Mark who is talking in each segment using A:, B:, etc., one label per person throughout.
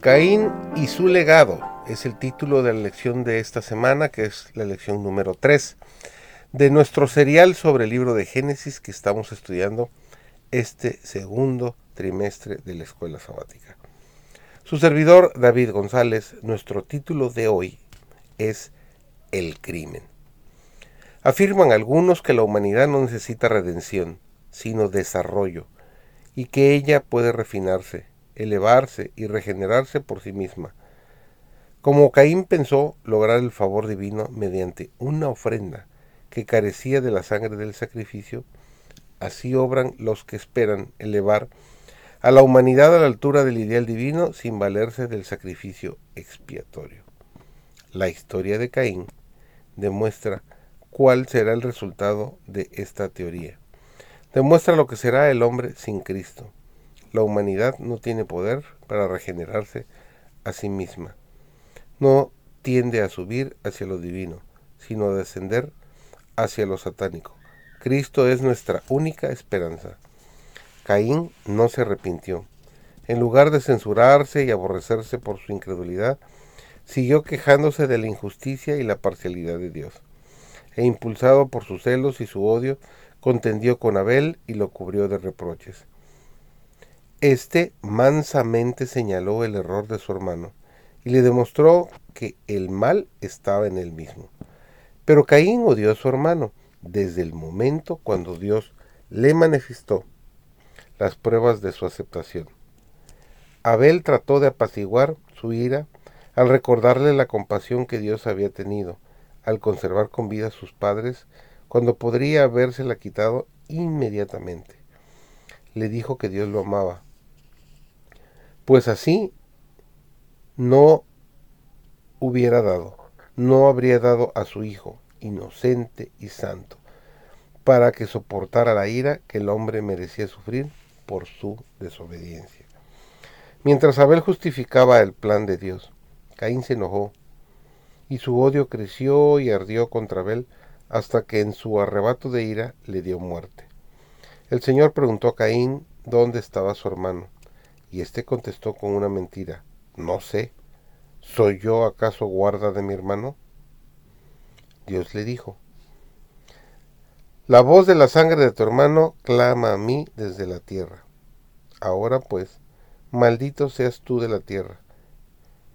A: Caín y su legado es el título de la lección de esta semana, que es la lección número 3 de nuestro serial sobre el libro de Génesis que estamos estudiando este segundo trimestre de la escuela sabática. Su servidor David González, nuestro título de hoy es El crimen. Afirman algunos que la humanidad no necesita redención, sino desarrollo, y que ella puede refinarse, elevarse y regenerarse por sí misma. Como Caín pensó lograr el favor divino mediante una ofrenda que carecía de la sangre del sacrificio, así obran los que esperan elevar a la humanidad a la altura del ideal divino sin valerse del sacrificio expiatorio. La historia de Caín demuestra cuál será el resultado de esta teoría. Demuestra lo que será el hombre sin Cristo, la humanidad no tiene poder para regenerarse a sí misma. No tiende a subir hacia lo divino, sino a descender hacia lo satánico. Cristo es nuestra única esperanza. Caín no se arrepintió. En lugar de censurarse y aborrecerse por su incredulidad, siguió quejándose de la injusticia y la parcialidad de Dios. E impulsado por sus celos y su odio, contendió con Abel y lo cubrió de reproches. Este mansamente señaló el error de su hermano y le demostró que el mal estaba en él mismo. Pero Caín odió a su hermano desde el momento cuando Dios le manifestó las pruebas de su aceptación. Abel trató de apaciguar su ira al recordarle la compasión que Dios había tenido al conservar con vida a sus padres cuando podría habérsela quitado inmediatamente. Le dijo que Dios lo amaba pues así no hubiera dado, no habría dado a su Hijo, inocente y santo, para que soportara la ira que el hombre merecía sufrir por su desobediencia. Mientras Abel justificaba el plan de Dios, Caín se enojó, y su odio creció y ardió contra Abel hasta que en su arrebato de ira le dio muerte. El Señor preguntó a Caín dónde estaba su hermano. Y éste contestó con una mentira. No sé. ¿Soy yo acaso guarda de mi hermano? Dios le dijo. La voz de la sangre de tu hermano clama a mí desde la tierra. Ahora pues, maldito seas tú de la tierra,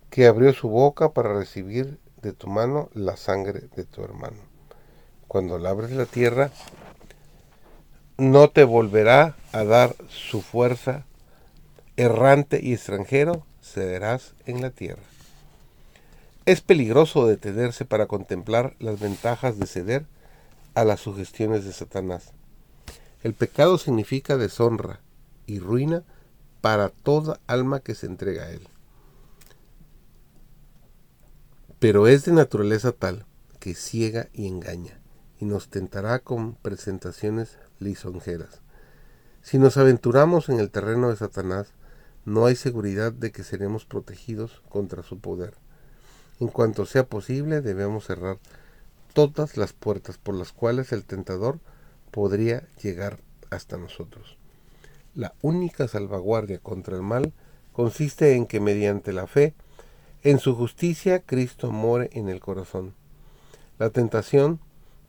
A: que abrió su boca para recibir de tu mano la sangre de tu hermano. Cuando labres la tierra, no te volverá a dar su fuerza errante y extranjero, cederás en la tierra. Es peligroso detenerse para contemplar las ventajas de ceder a las sugestiones de Satanás. El pecado significa deshonra y ruina para toda alma que se entrega a él. Pero es de naturaleza tal que ciega y engaña, y nos tentará con presentaciones lisonjeras. Si nos aventuramos en el terreno de Satanás, no hay seguridad de que seremos protegidos contra su poder. En cuanto sea posible, debemos cerrar todas las puertas por las cuales el tentador podría llegar hasta nosotros. La única salvaguardia contra el mal consiste en que mediante la fe en su justicia Cristo more en el corazón. La tentación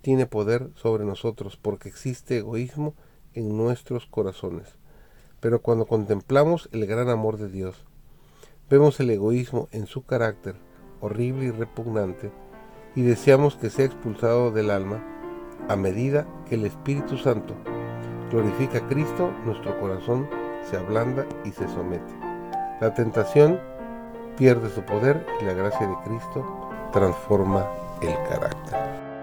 A: tiene poder sobre nosotros porque existe egoísmo en nuestros corazones. Pero cuando contemplamos el gran amor de Dios, vemos el egoísmo en su carácter horrible y repugnante y deseamos que sea expulsado del alma a medida que el Espíritu Santo glorifica a Cristo, nuestro corazón se ablanda y se somete. La tentación pierde su poder y la gracia de Cristo transforma el carácter.